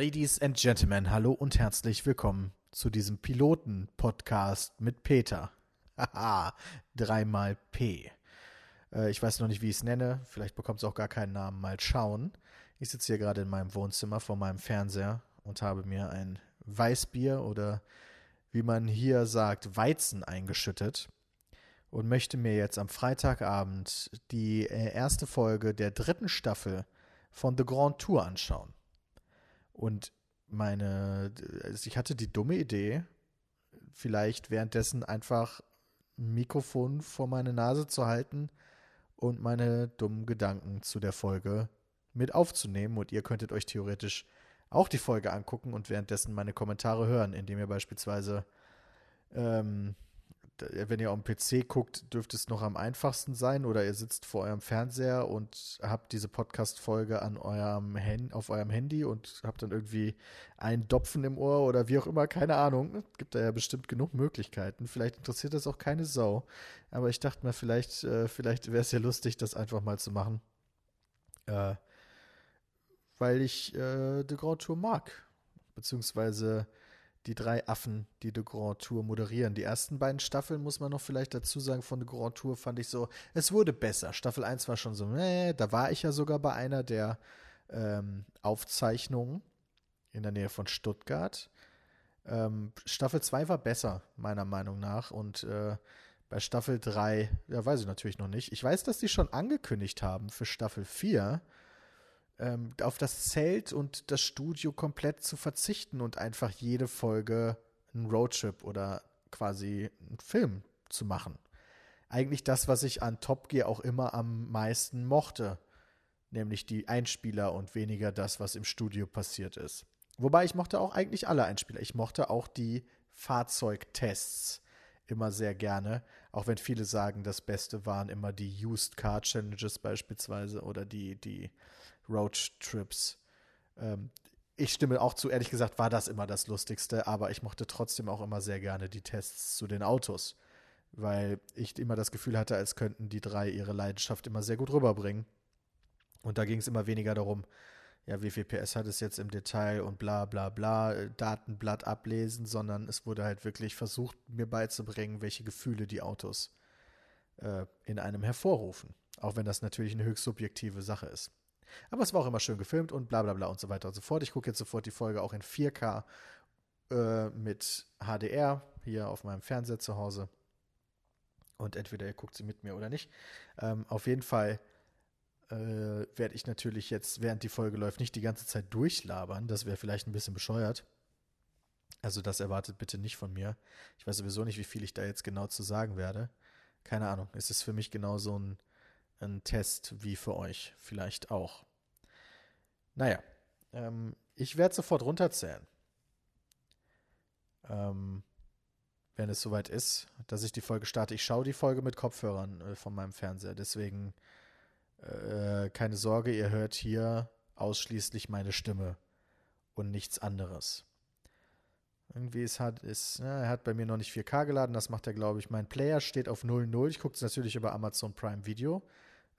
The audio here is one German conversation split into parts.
Ladies and Gentlemen, hallo und herzlich willkommen zu diesem Piloten-Podcast mit Peter. Haha, dreimal P. Äh, ich weiß noch nicht, wie ich es nenne. Vielleicht bekommt es auch gar keinen Namen. Mal schauen. Ich sitze hier gerade in meinem Wohnzimmer vor meinem Fernseher und habe mir ein Weißbier oder wie man hier sagt, Weizen eingeschüttet und möchte mir jetzt am Freitagabend die äh, erste Folge der dritten Staffel von The Grand Tour anschauen. Und meine, also ich hatte die dumme Idee, vielleicht währenddessen einfach ein Mikrofon vor meine Nase zu halten und meine dummen Gedanken zu der Folge mit aufzunehmen. Und ihr könntet euch theoretisch auch die Folge angucken und währenddessen meine Kommentare hören, indem ihr beispielsweise ähm, wenn ihr auf dem PC guckt, dürfte es noch am einfachsten sein oder ihr sitzt vor eurem Fernseher und habt diese Podcast-Folge an eurem Hand, auf eurem Handy und habt dann irgendwie einen Dopfen im Ohr oder wie auch immer, keine Ahnung. Gibt da ja bestimmt genug Möglichkeiten. Vielleicht interessiert das auch keine Sau. Aber ich dachte mir, vielleicht, äh, vielleicht wäre es ja lustig, das einfach mal zu machen. Äh, weil ich äh, The Grand Tour mag. Beziehungsweise die drei Affen, die The Grand Tour moderieren. Die ersten beiden Staffeln, muss man noch vielleicht dazu sagen, von The Grand Tour fand ich so, es wurde besser. Staffel 1 war schon so, äh, da war ich ja sogar bei einer der ähm, Aufzeichnungen in der Nähe von Stuttgart. Ähm, Staffel 2 war besser, meiner Meinung nach. Und äh, bei Staffel 3, ja, weiß ich natürlich noch nicht. Ich weiß, dass die schon angekündigt haben für Staffel 4 ähm, auf das Zelt und das Studio komplett zu verzichten und einfach jede Folge einen Roadtrip oder quasi einen Film zu machen. Eigentlich das, was ich an Top Gear auch immer am meisten mochte, nämlich die Einspieler und weniger das, was im Studio passiert ist. Wobei ich mochte auch eigentlich alle Einspieler. Ich mochte auch die Fahrzeugtests immer sehr gerne, auch wenn viele sagen, das Beste waren immer die Used Car Challenges beispielsweise oder die, die Roadtrips. Ähm, ich stimme auch zu, ehrlich gesagt, war das immer das Lustigste, aber ich mochte trotzdem auch immer sehr gerne die Tests zu den Autos, weil ich immer das Gefühl hatte, als könnten die drei ihre Leidenschaft immer sehr gut rüberbringen. Und da ging es immer weniger darum, ja, wie viel PS hat es jetzt im Detail und bla bla bla, äh, Datenblatt ablesen, sondern es wurde halt wirklich versucht, mir beizubringen, welche Gefühle die Autos äh, in einem hervorrufen. Auch wenn das natürlich eine höchst subjektive Sache ist. Aber es war auch immer schön gefilmt und bla bla bla und so weiter und so fort. Ich gucke jetzt sofort die Folge auch in 4K äh, mit HDR hier auf meinem Fernseher zu Hause. Und entweder ihr guckt sie mit mir oder nicht. Ähm, auf jeden Fall äh, werde ich natürlich jetzt, während die Folge läuft, nicht die ganze Zeit durchlabern. Das wäre vielleicht ein bisschen bescheuert. Also das erwartet bitte nicht von mir. Ich weiß sowieso nicht, wie viel ich da jetzt genau zu sagen werde. Keine Ahnung. Es ist für mich genau so ein ein Test wie für euch vielleicht auch. Naja, ähm, ich werde sofort runterzählen. Ähm, wenn es soweit ist, dass ich die Folge starte. Ich schaue die Folge mit Kopfhörern äh, von meinem Fernseher. Deswegen äh, keine Sorge, ihr hört hier ausschließlich meine Stimme und nichts anderes. Irgendwie ist hat, ist, ja, er hat bei mir noch nicht 4K geladen, das macht er, glaube ich. Mein Player steht auf 0.0. Ich gucke es natürlich über Amazon Prime Video.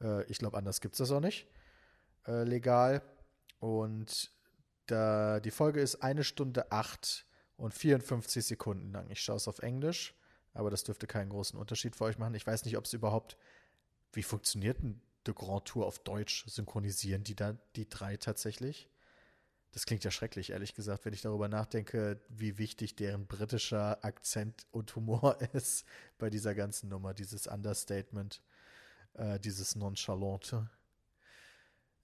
Äh, ich glaube, anders gibt es das auch nicht. Äh, legal. Und da, die Folge ist eine Stunde acht und 54 Sekunden lang. Ich schaue es auf Englisch, aber das dürfte keinen großen Unterschied für euch machen. Ich weiß nicht, ob es überhaupt, wie funktioniert denn The Grand Tour auf Deutsch? Synchronisieren die da die drei tatsächlich? Das klingt ja schrecklich, ehrlich gesagt, wenn ich darüber nachdenke, wie wichtig deren britischer Akzent und Humor ist bei dieser ganzen Nummer, dieses Understatement äh, dieses Nonchalante.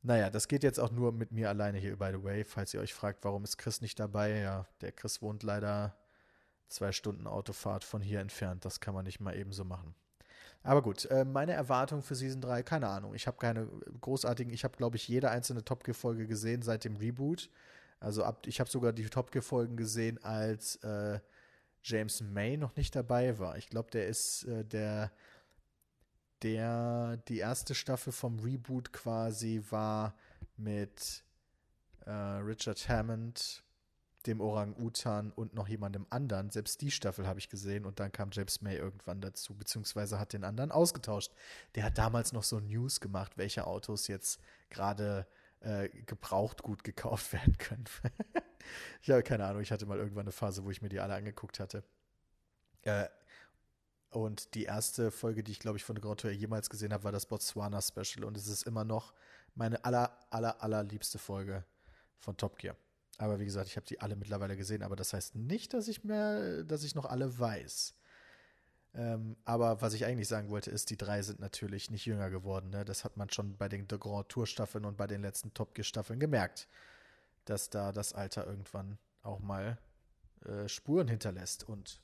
Naja, das geht jetzt auch nur mit mir alleine hier, by the way. Falls ihr euch fragt, warum ist Chris nicht dabei? Ja, der Chris wohnt leider zwei Stunden Autofahrt von hier entfernt. Das kann man nicht mal eben so machen. Aber gut, äh, meine Erwartung für Season 3, keine Ahnung. Ich habe keine großartigen, ich habe, glaube ich, jede einzelne Top Gear-Folge gesehen seit dem Reboot. Also ab, ich habe sogar die Top Gear-Folgen gesehen, als äh, James May noch nicht dabei war. Ich glaube, der ist äh, der der die erste Staffel vom Reboot quasi war mit äh, Richard Hammond, dem Orang-Utan und noch jemandem anderen. Selbst die Staffel habe ich gesehen und dann kam James May irgendwann dazu, beziehungsweise hat den anderen ausgetauscht. Der hat damals noch so News gemacht, welche Autos jetzt gerade äh, gebraucht gut gekauft werden können. Ja, keine Ahnung, ich hatte mal irgendwann eine Phase, wo ich mir die alle angeguckt hatte. Äh, und die erste Folge, die ich, glaube ich, von Grand Tour jemals gesehen habe, war das Botswana Special. Und es ist immer noch meine aller, aller, allerliebste Folge von Top Gear. Aber wie gesagt, ich habe die alle mittlerweile gesehen, aber das heißt nicht, dass ich mehr, dass ich noch alle weiß. Ähm, aber was ich eigentlich sagen wollte, ist, die drei sind natürlich nicht jünger geworden. Ne? Das hat man schon bei den The Grand Tour Staffeln und bei den letzten Top Gear Staffeln gemerkt, dass da das Alter irgendwann auch mal äh, Spuren hinterlässt und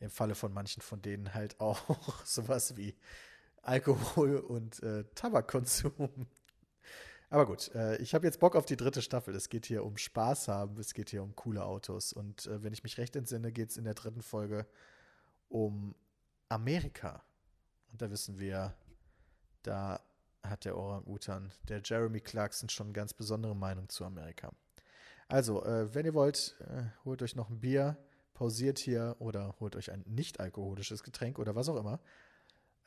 im Falle von manchen von denen halt auch sowas wie Alkohol und äh, Tabakkonsum. Aber gut, äh, ich habe jetzt Bock auf die dritte Staffel. Es geht hier um Spaß haben, es geht hier um coole Autos. Und äh, wenn ich mich recht entsinne, geht es in der dritten Folge um Amerika. Und da wissen wir, da hat der Orang-Utan, der Jeremy Clarkson, schon eine ganz besondere Meinung zu Amerika. Also, äh, wenn ihr wollt, äh, holt euch noch ein Bier, pausiert hier oder holt euch ein nicht-alkoholisches Getränk oder was auch immer.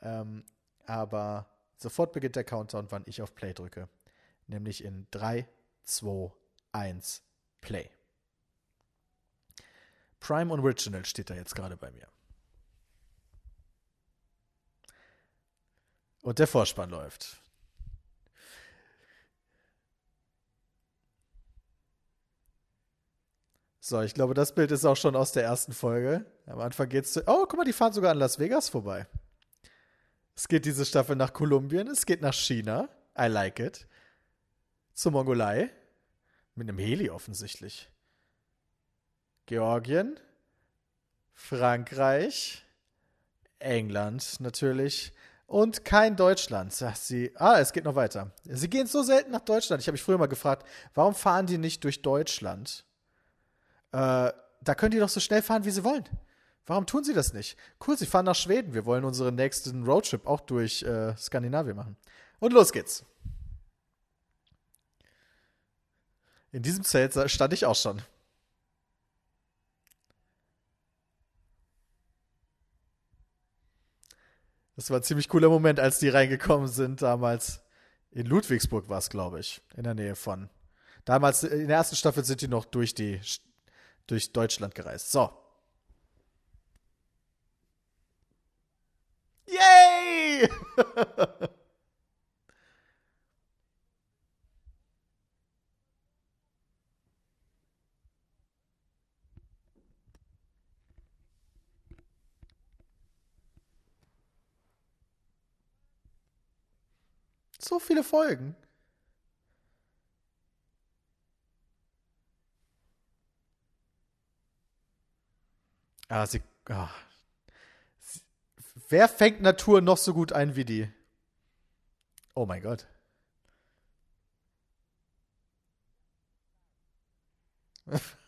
Ähm, aber sofort beginnt der Countdown, wann ich auf Play drücke. Nämlich in 3, 2, 1, Play. Prime Original steht da jetzt gerade bei mir. Und der Vorspann läuft. So, ich glaube, das Bild ist auch schon aus der ersten Folge. Am Anfang geht's zu. Oh, guck mal, die fahren sogar an Las Vegas vorbei. Es geht diese Staffel nach Kolumbien, es geht nach China. I like it. Zur Mongolei. Mit einem Heli offensichtlich. Georgien. Frankreich. England natürlich. Und kein Deutschland, sagt sie. Ah, es geht noch weiter. Sie gehen so selten nach Deutschland. Ich habe mich früher mal gefragt, warum fahren die nicht durch Deutschland? Äh, da können die doch so schnell fahren, wie sie wollen. Warum tun sie das nicht? Cool, sie fahren nach Schweden. Wir wollen unseren nächsten Roadtrip auch durch äh, Skandinavien machen. Und los geht's. In diesem Zelt stand ich auch schon. Das war ein ziemlich cooler Moment, als die reingekommen sind damals. In Ludwigsburg war es, glaube ich, in der Nähe von. Damals, in der ersten Staffel sind die noch durch die durch Deutschland gereist. So. Yay! so viele Folgen. Ah, sie, ah. Wer fängt Natur noch so gut ein wie die? Oh mein Gott.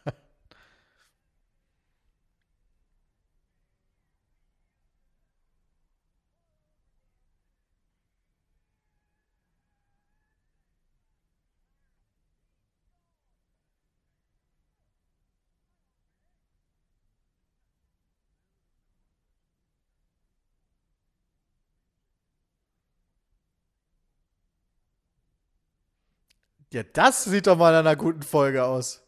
Ja, das sieht doch mal nach einer guten Folge aus.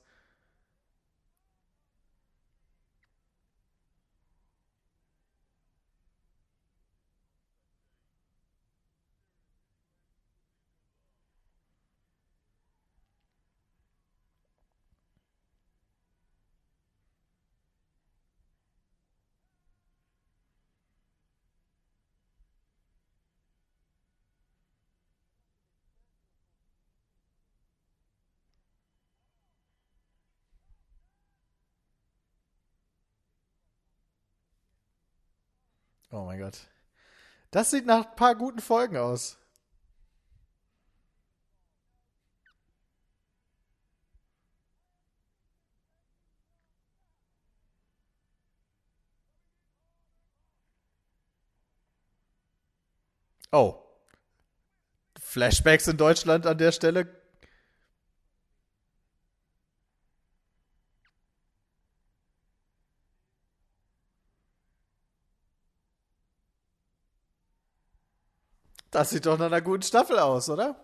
Oh mein Gott. Das sieht nach ein paar guten Folgen aus. Oh. Flashbacks in Deutschland an der Stelle Das sieht doch nach einer guten Staffel aus, oder?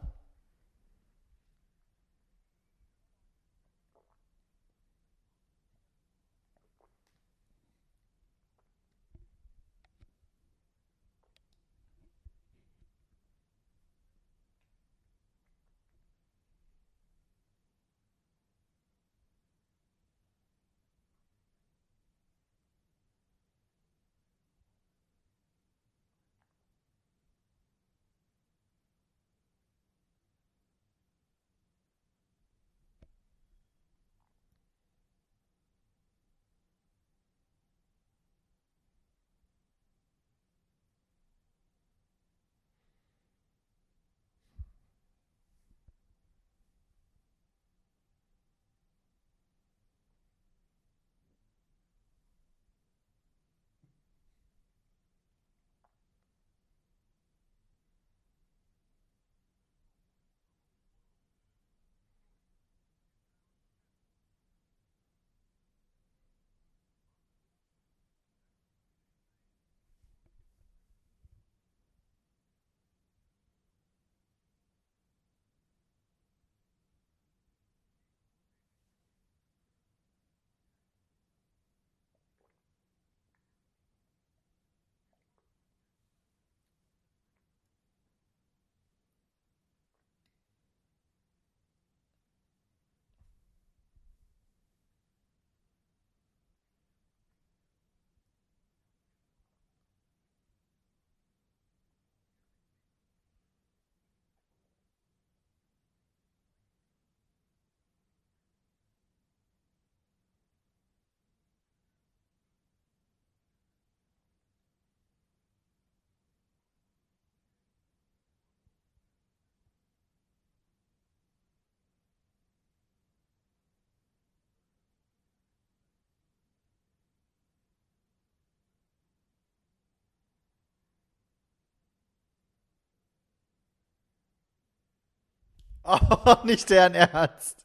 Oh, nicht deren Ernst.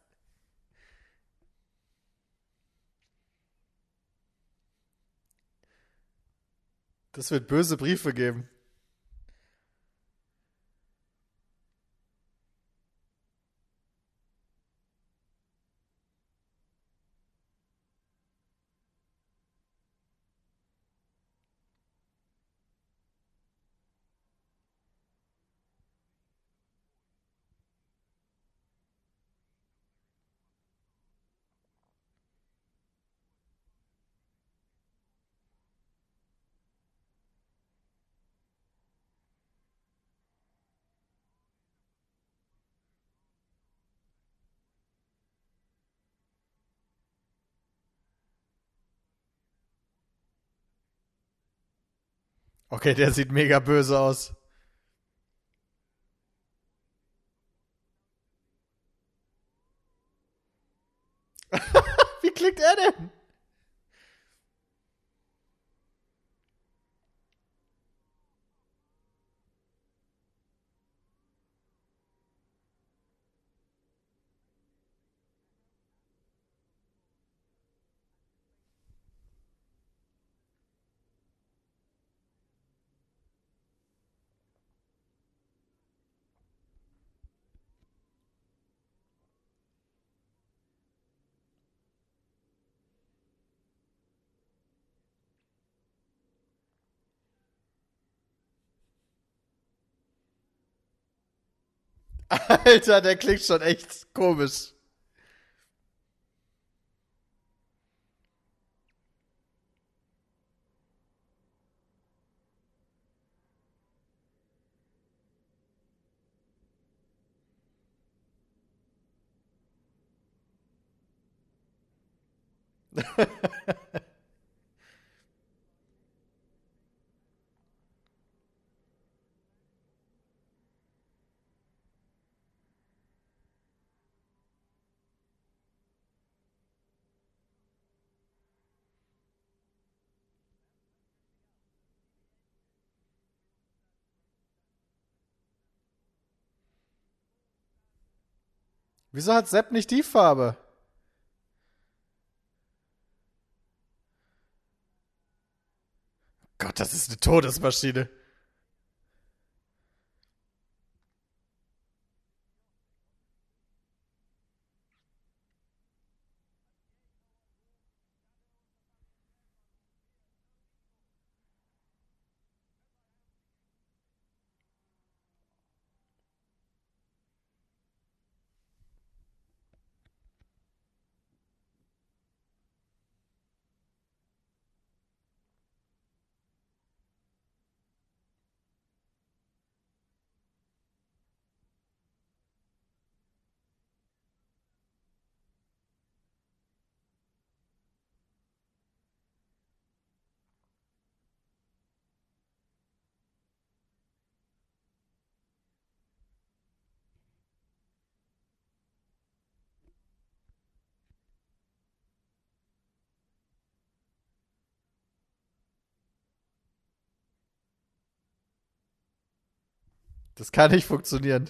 Das wird böse Briefe geben. Okay, der sieht mega böse aus. Wie klingt er denn? Alter, der klingt schon echt komisch. Wieso hat Sepp nicht die Farbe? Gott, das ist eine Todesmaschine. Das kann nicht funktionieren.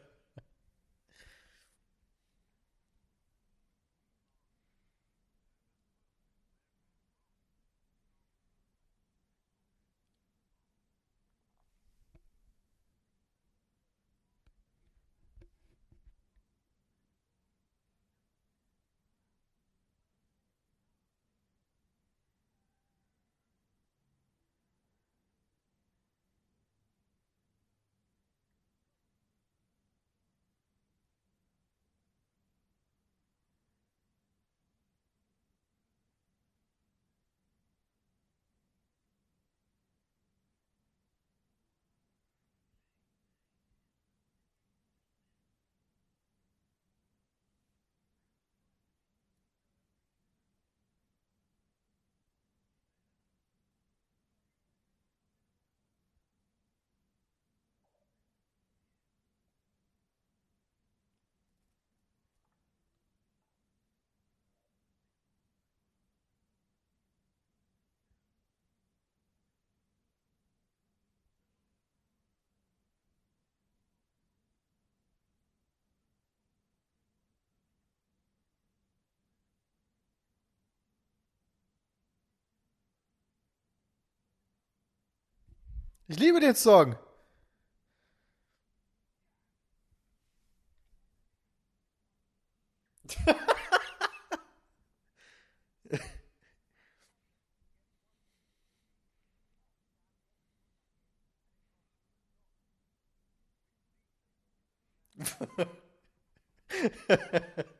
Ich liebe den Song.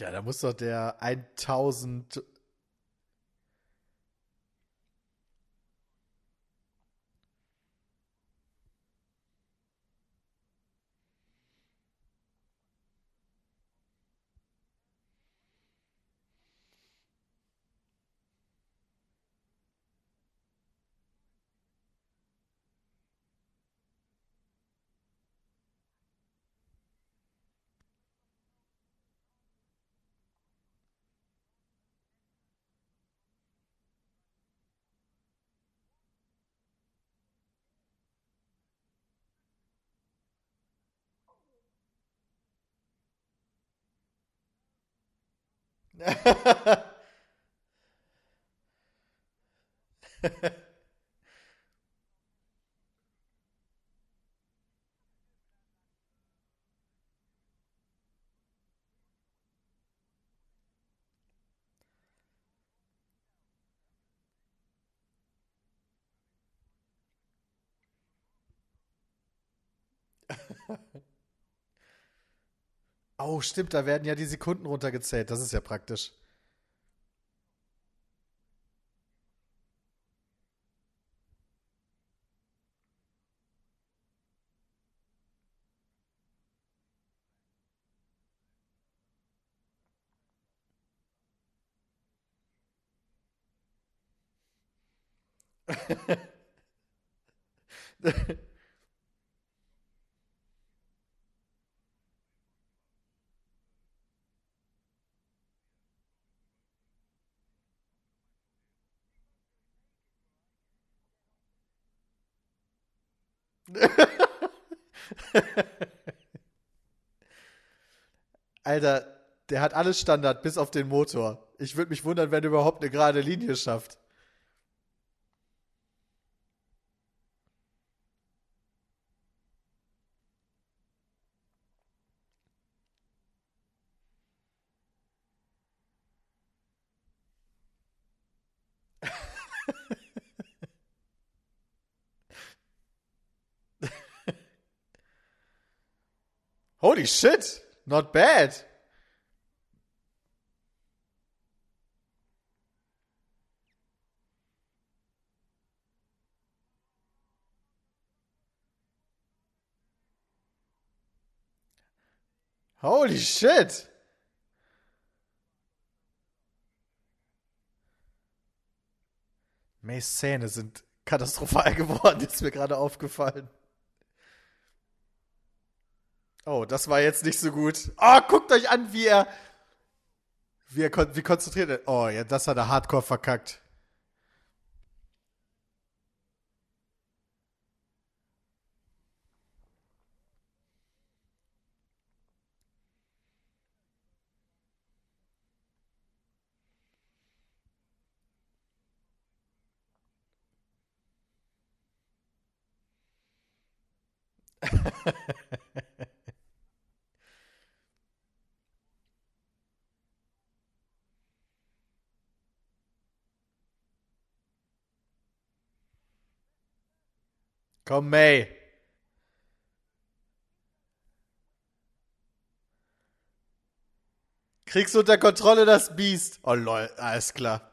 Tja, da muss doch der 1000. Ha ha ha. Oh, stimmt, da werden ja die Sekunden runtergezählt. Das ist ja praktisch. Alter, der hat alles Standard, bis auf den Motor. Ich würde mich wundern, wenn er überhaupt eine gerade Linie schafft. Holy shit! Not bad! Holy shit! Mays Zähne sind katastrophal geworden, ist mir gerade aufgefallen. Oh, das war jetzt nicht so gut. Oh, guckt euch an, wie er, wie er kon wie konzentriert er. Oh, ja, das hat er hardcore verkackt. Komm, May. Kriegst unter Kontrolle das Biest. Oh lol, alles klar.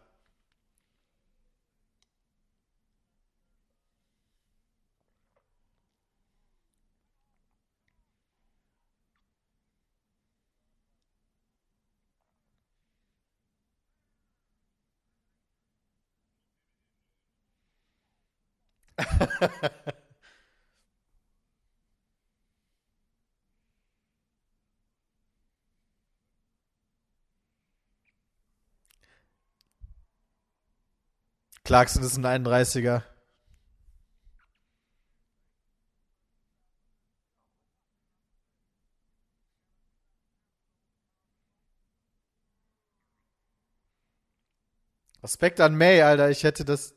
Clarkson ist ein 31er. Respekt an May, Alter. Ich hätte das.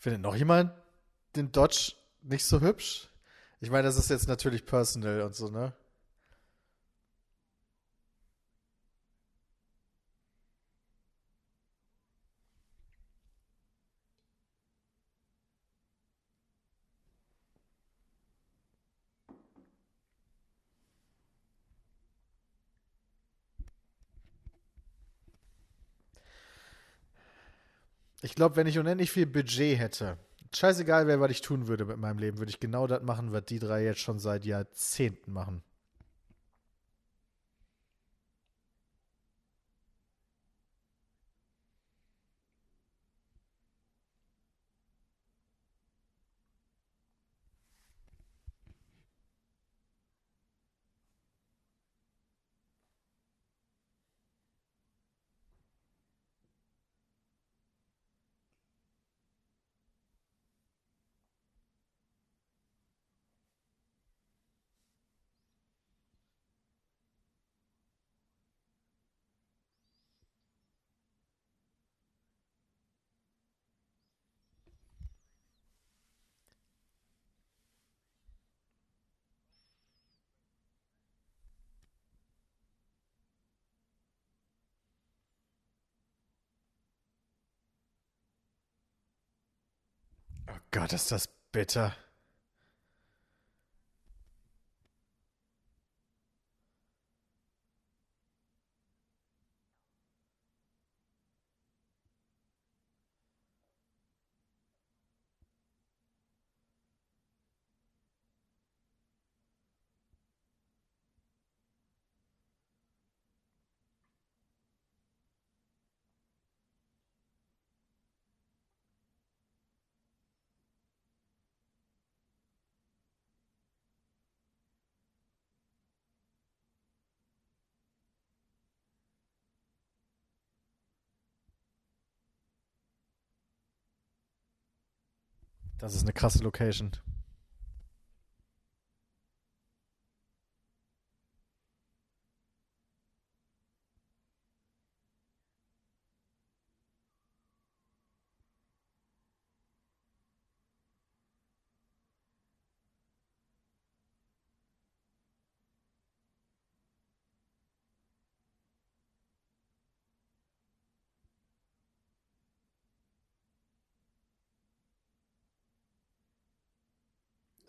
Findet noch jemand den Dodge nicht so hübsch? Ich meine, das ist jetzt natürlich personal und so, ne? Ich glaube, wenn ich unendlich viel Budget hätte, scheißegal wäre, was ich tun würde mit meinem Leben, würde ich genau das machen, was die drei jetzt schon seit Jahrzehnten machen. Gott, ist das bitter. Das ist eine krasse Location.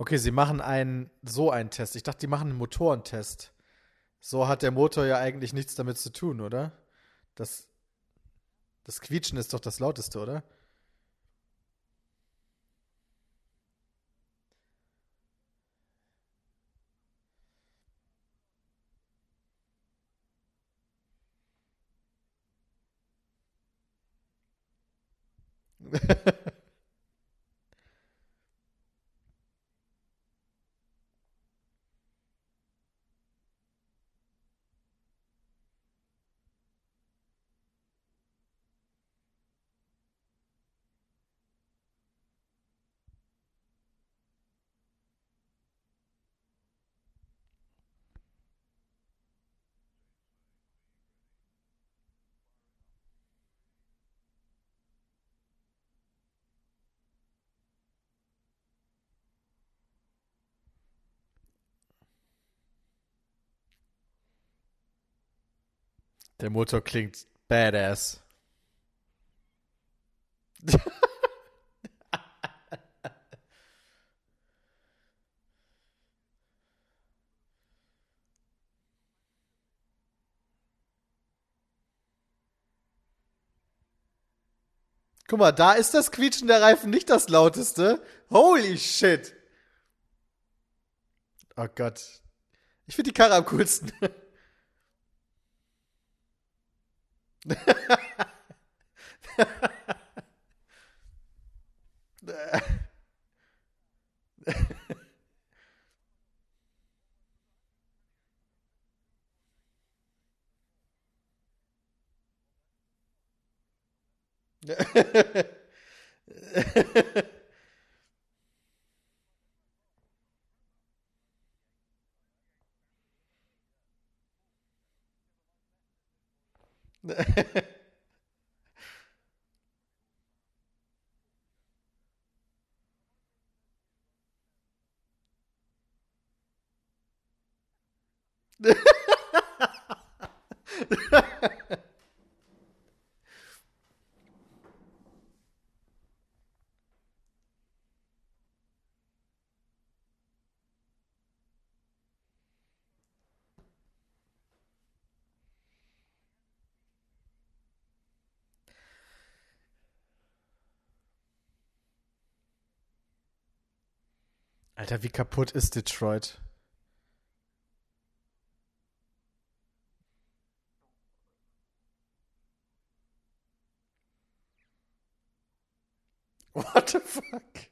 Okay, sie machen einen, so einen Test. Ich dachte, die machen einen Motorentest. So hat der Motor ja eigentlich nichts damit zu tun, oder? Das, das Quietschen ist doch das lauteste, oder? Der Motor klingt badass. Guck mal, da ist das Quietschen der Reifen nicht das lauteste. Holy shit. Oh Gott. Ich finde die Karre am coolsten. Yeah. Yeah. Alter, wie kaputt ist Detroit? What the fuck?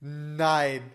Nein.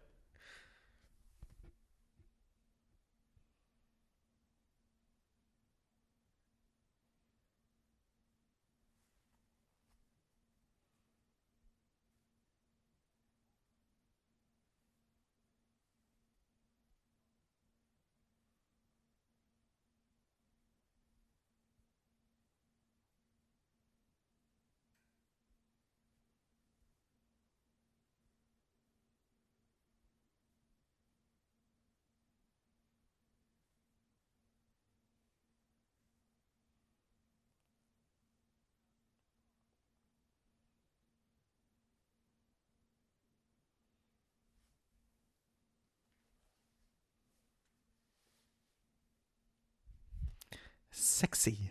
Sexy.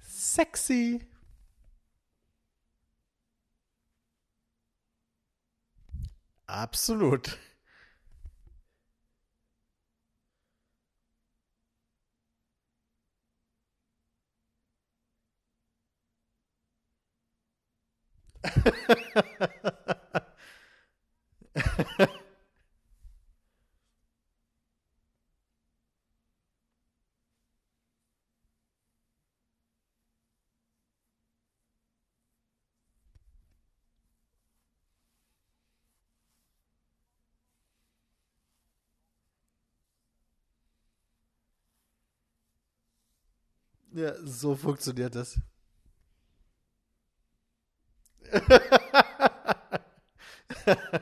Sexy. Absolut. Ja, so funktioniert das.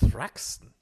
Thraxton.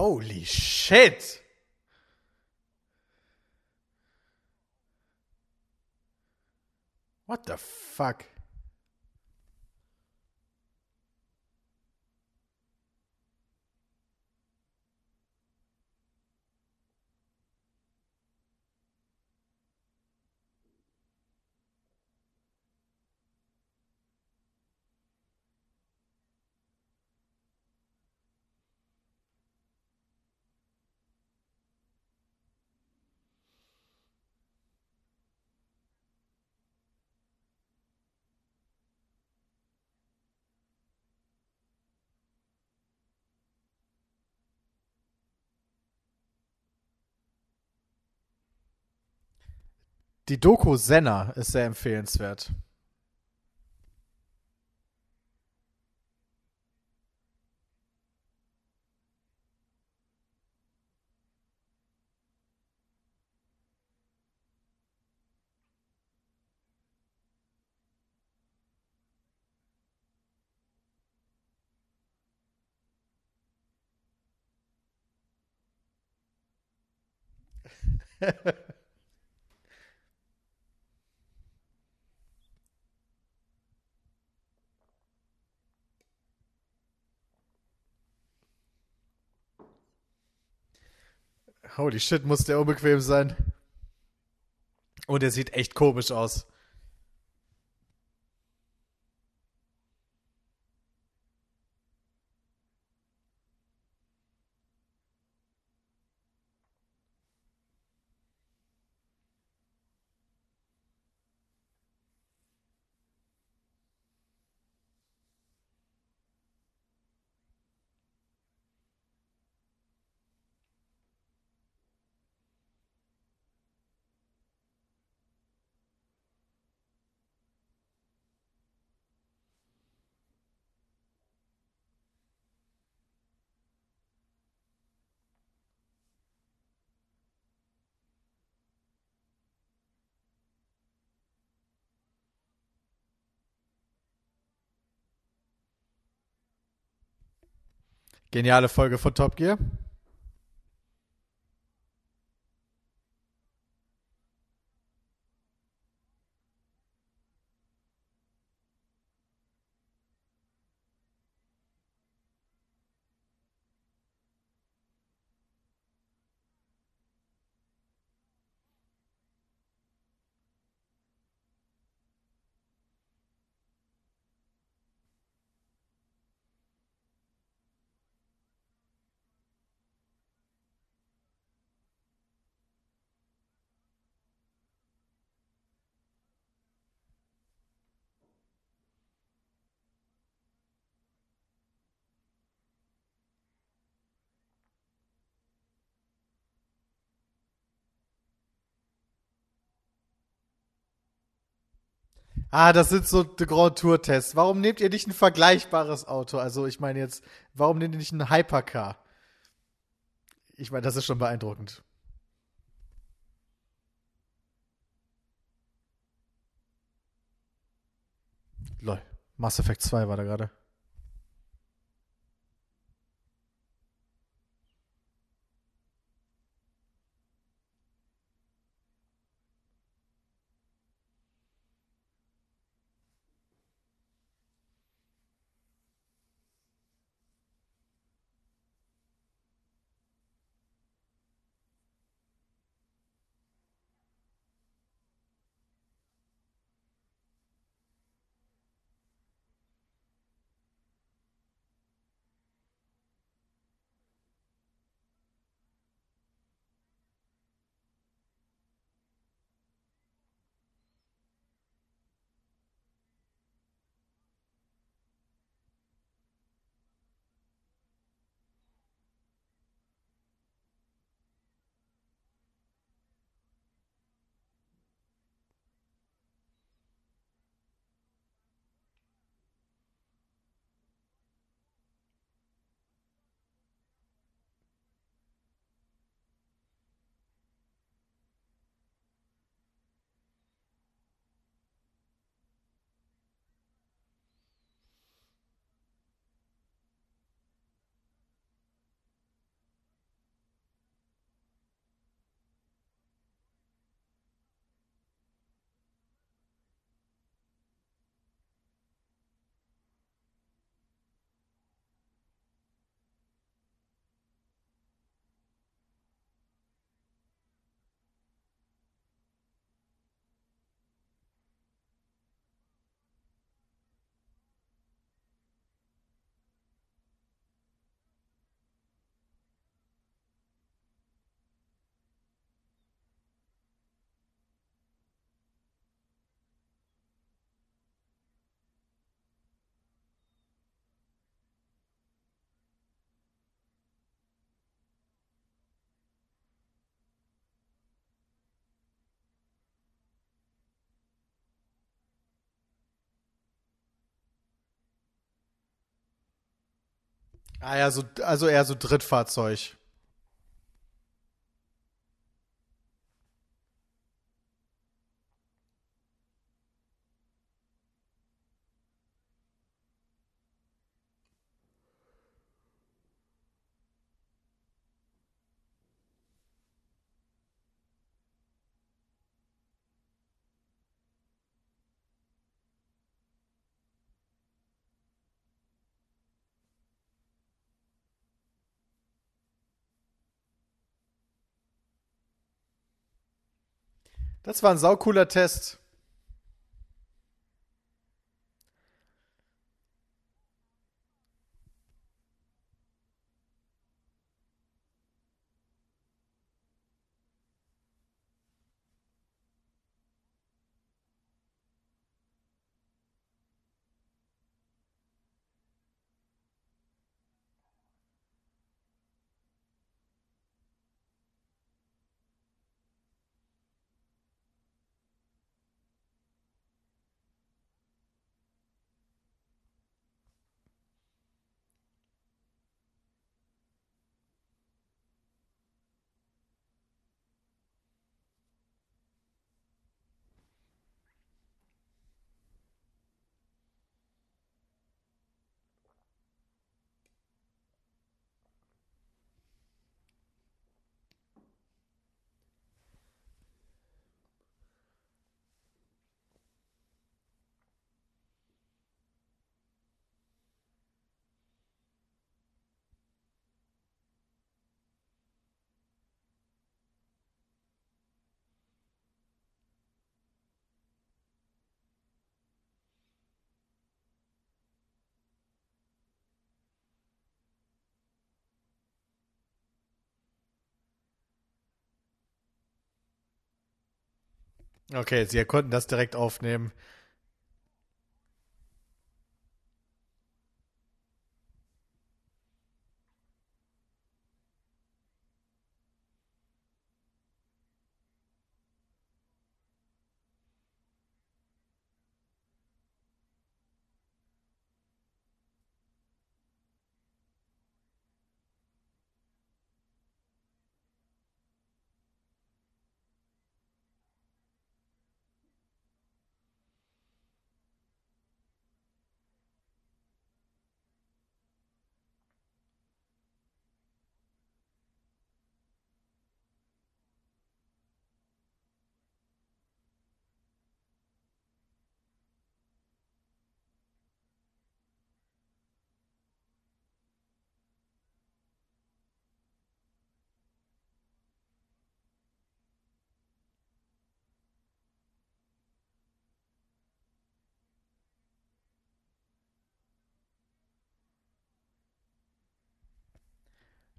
Holy shit! What the fuck? Die Doku Senna ist sehr empfehlenswert. Holy shit, muss der unbequem sein. Und er sieht echt komisch aus. Geniale Folge von Top Gear. Ah, das sind so die Grand Tour Tests. Warum nehmt ihr nicht ein vergleichbares Auto? Also, ich meine jetzt, warum nehmt ihr nicht ein Hypercar? Ich meine, das ist schon beeindruckend. Lol. Mass Effect 2 war da gerade. Ah ja, so, also eher so Drittfahrzeug. Das war ein saucooler Test. Okay, Sie konnten das direkt aufnehmen.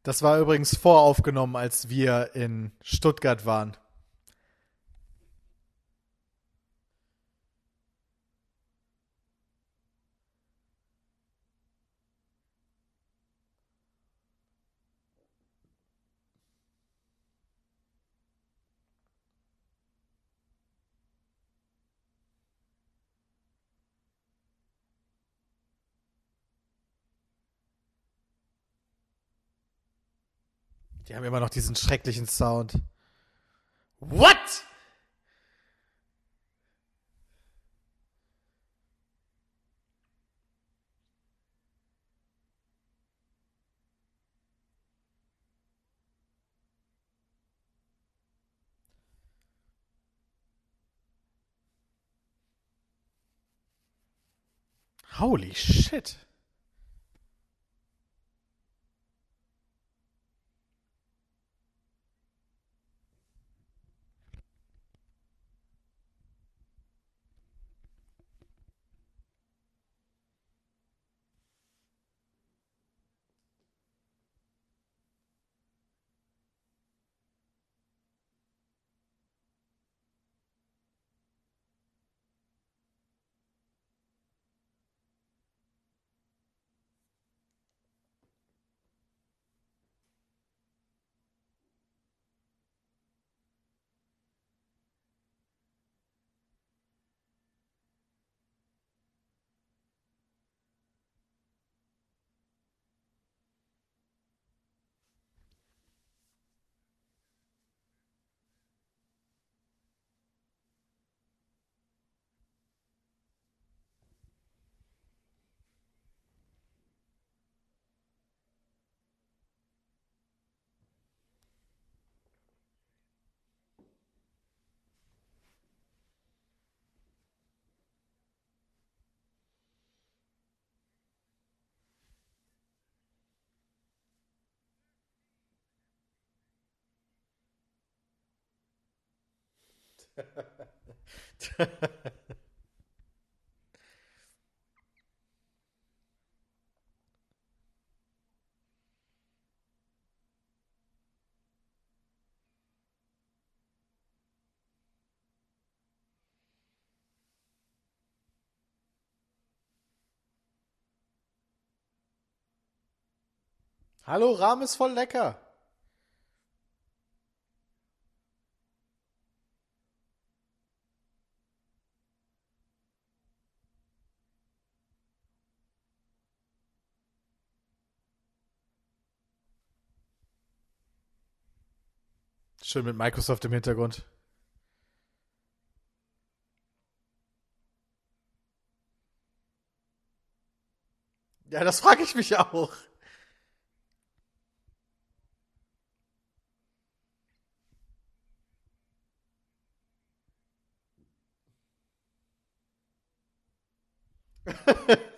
Das war übrigens voraufgenommen, als wir in Stuttgart waren. Immer noch diesen schrecklichen Sound. What? Holy shit. Hallo, Rahm ist voll lecker. Schön mit Microsoft im Hintergrund. Ja, das frage ich mich auch.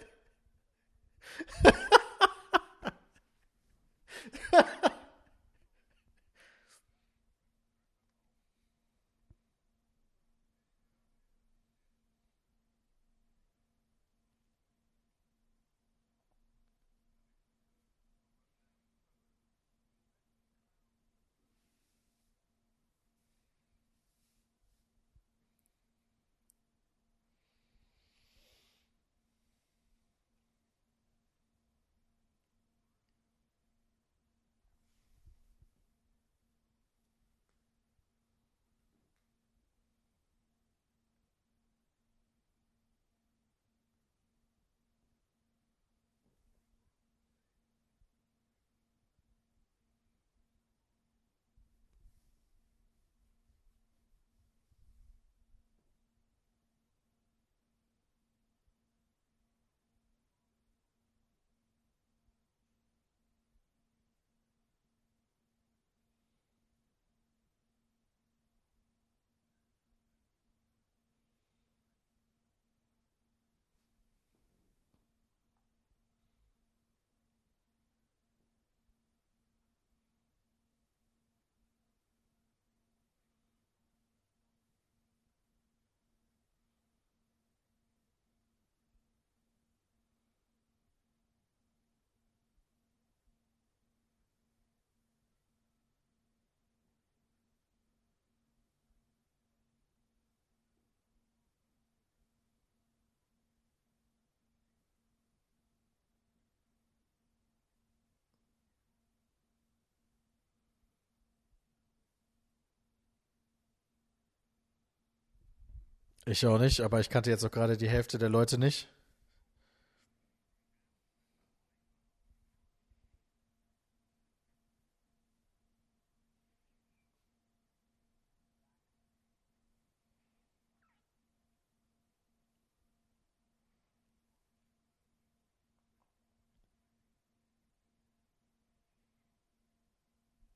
Ich auch nicht, aber ich kannte jetzt auch gerade die Hälfte der Leute nicht.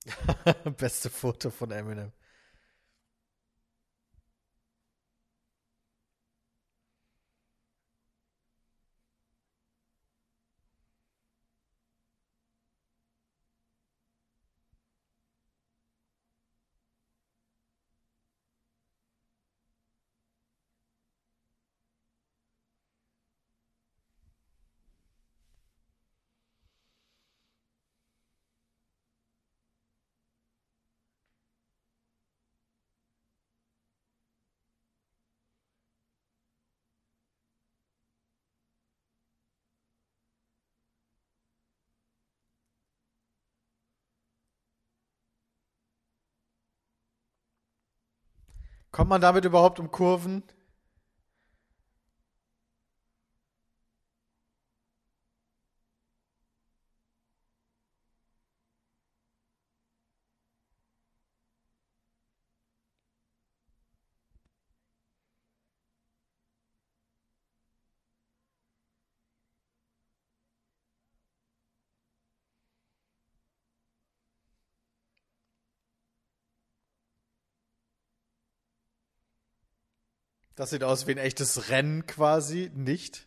Beste Foto von Eminem. Kommt man damit überhaupt um Kurven? Das sieht aus wie ein echtes Rennen quasi, nicht?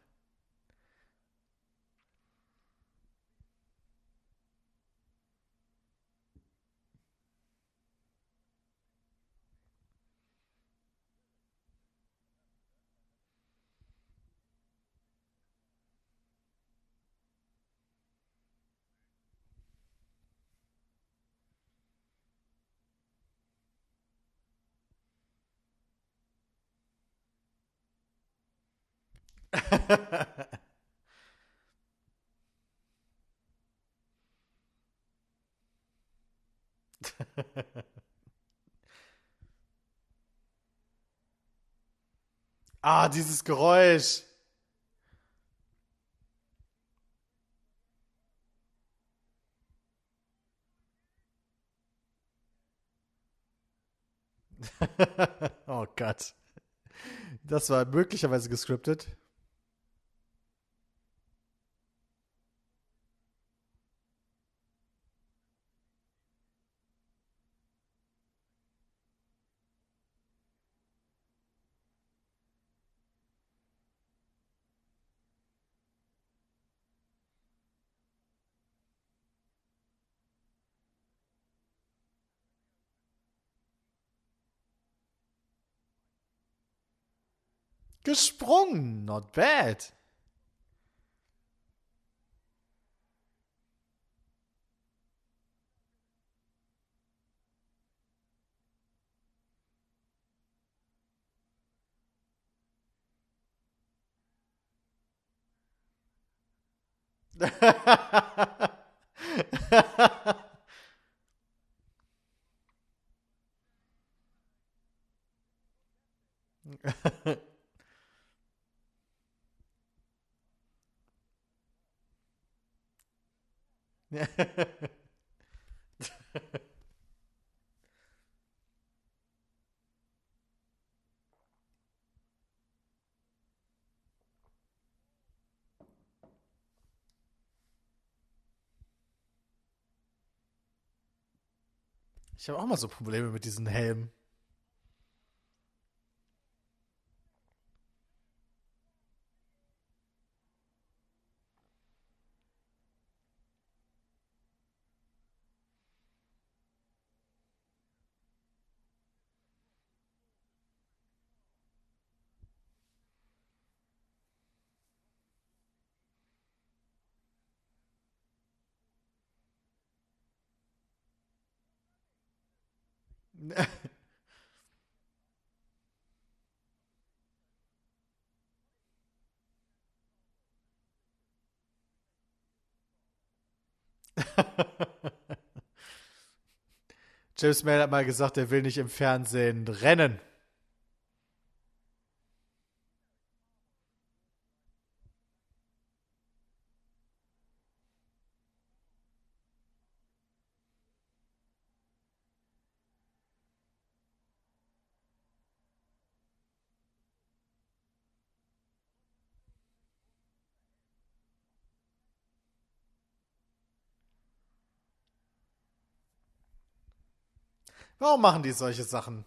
ah, dieses Geräusch. oh Gott. Das war möglicherweise gescriptet. Gesprungen, not bad. Ich habe auch mal so Probleme mit diesen Helmen. James May hat mal gesagt, er will nicht im Fernsehen rennen. Warum machen die solche Sachen?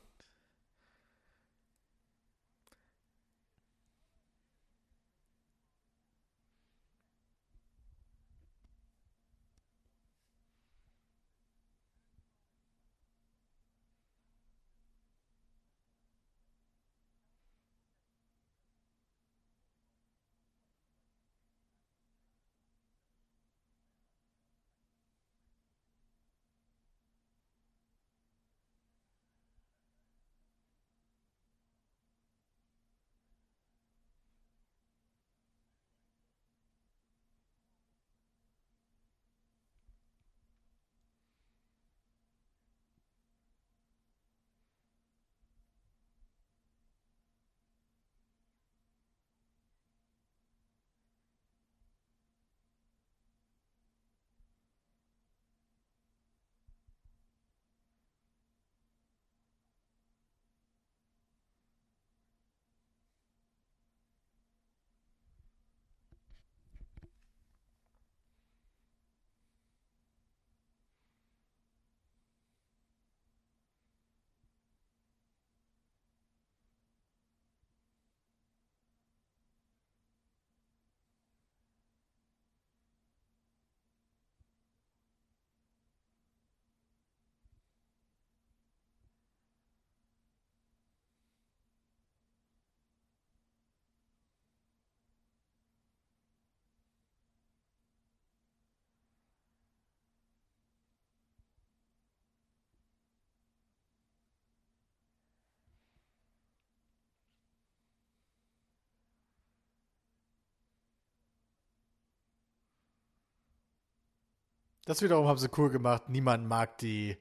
Das wiederum haben sie cool gemacht. Niemand mag die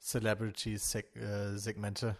Celebrity-Segmente.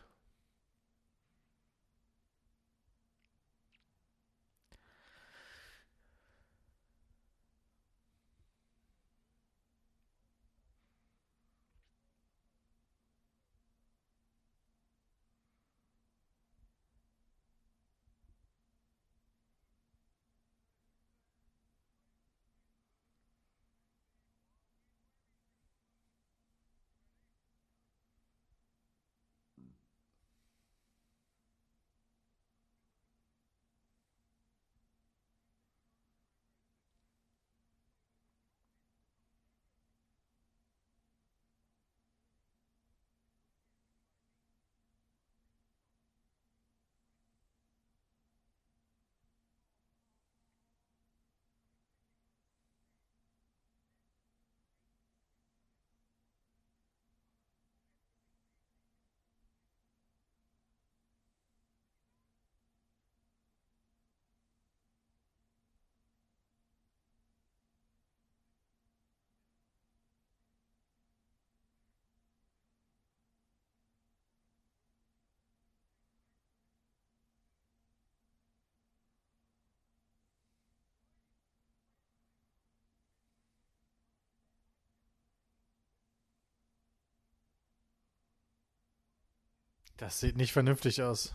Das sieht nicht vernünftig aus.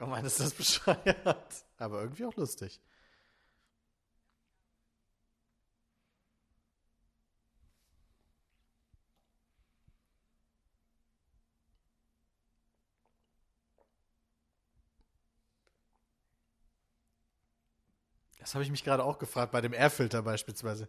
Oh Mann, ist das bescheuert. Aber irgendwie auch lustig. Das habe ich mich gerade auch gefragt, bei dem Airfilter beispielsweise.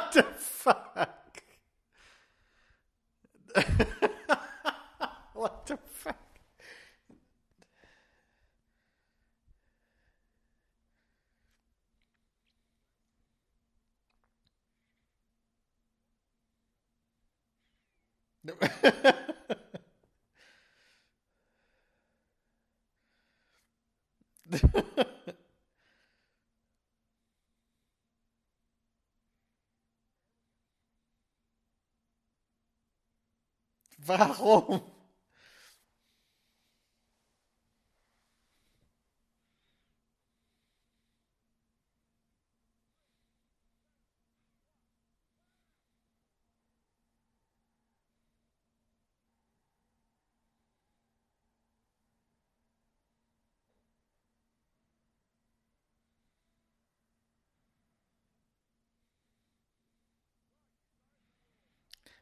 Warum?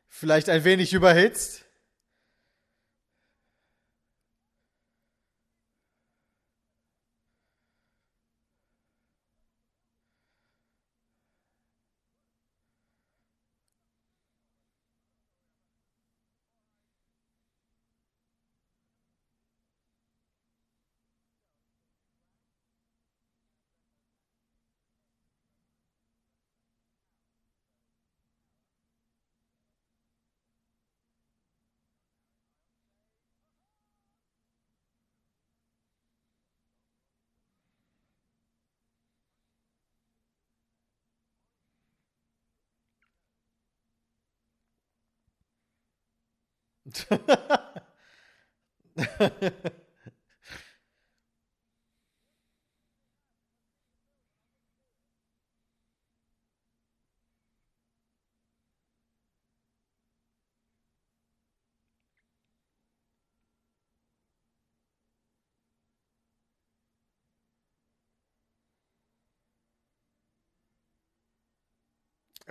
Vielleicht ein wenig überhitzt?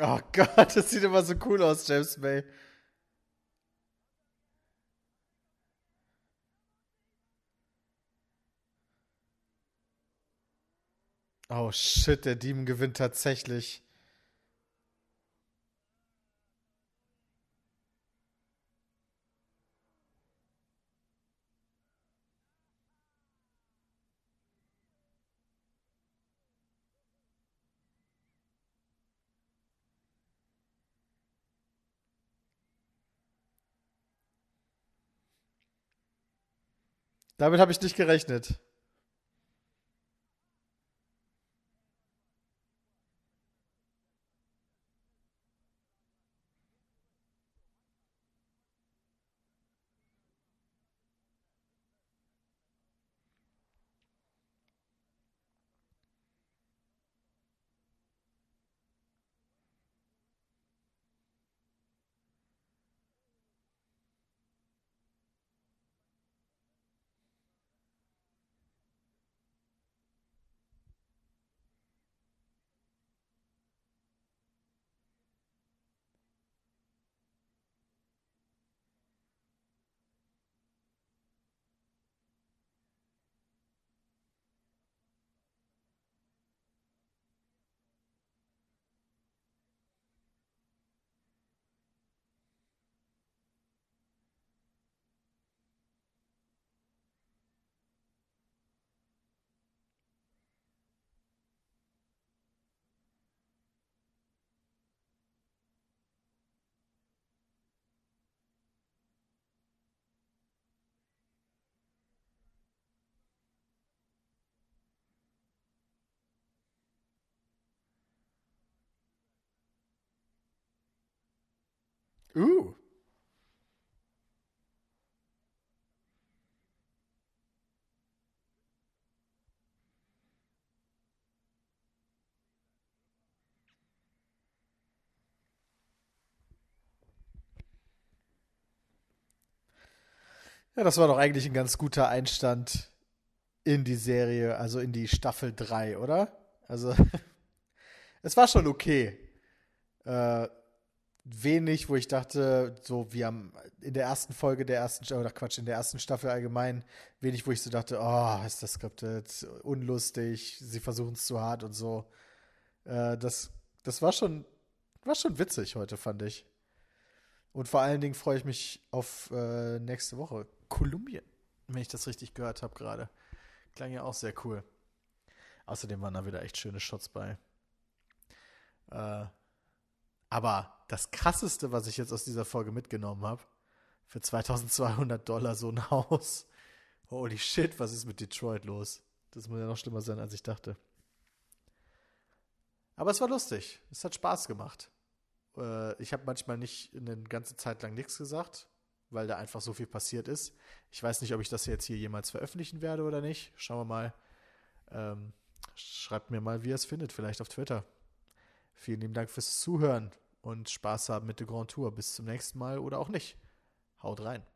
Oh Gott, das sieht immer so cool aus, James May. Oh shit, der Demon gewinnt tatsächlich. Damit habe ich nicht gerechnet. Uh. Ja, das war doch eigentlich ein ganz guter Einstand in die Serie, also in die Staffel 3, oder? Also, es war schon okay. Äh, wenig, wo ich dachte, so wie am in der ersten Folge der ersten oder Quatsch, in der ersten Staffel allgemein, wenig, wo ich so dachte, oh, ist das skriptet, unlustig, sie versuchen es zu hart und so. Äh, das, das war schon, war schon witzig heute, fand ich. Und vor allen Dingen freue ich mich auf äh, nächste Woche. Kolumbien, wenn ich das richtig gehört habe gerade. Klang ja auch sehr cool. Außerdem waren da wieder echt schöne Shots bei. Äh, aber das krasseste, was ich jetzt aus dieser Folge mitgenommen habe, für 2200 Dollar so ein Haus. Holy shit, was ist mit Detroit los? Das muss ja noch schlimmer sein, als ich dachte. Aber es war lustig. Es hat Spaß gemacht. Äh, ich habe manchmal nicht eine ganze Zeit lang nichts gesagt, weil da einfach so viel passiert ist. Ich weiß nicht, ob ich das jetzt hier jemals veröffentlichen werde oder nicht. Schauen wir mal. Ähm, schreibt mir mal, wie ihr es findet, vielleicht auf Twitter. Vielen lieben Dank fürs Zuhören und Spaß haben mit der Grand Tour. Bis zum nächsten Mal oder auch nicht. Haut rein.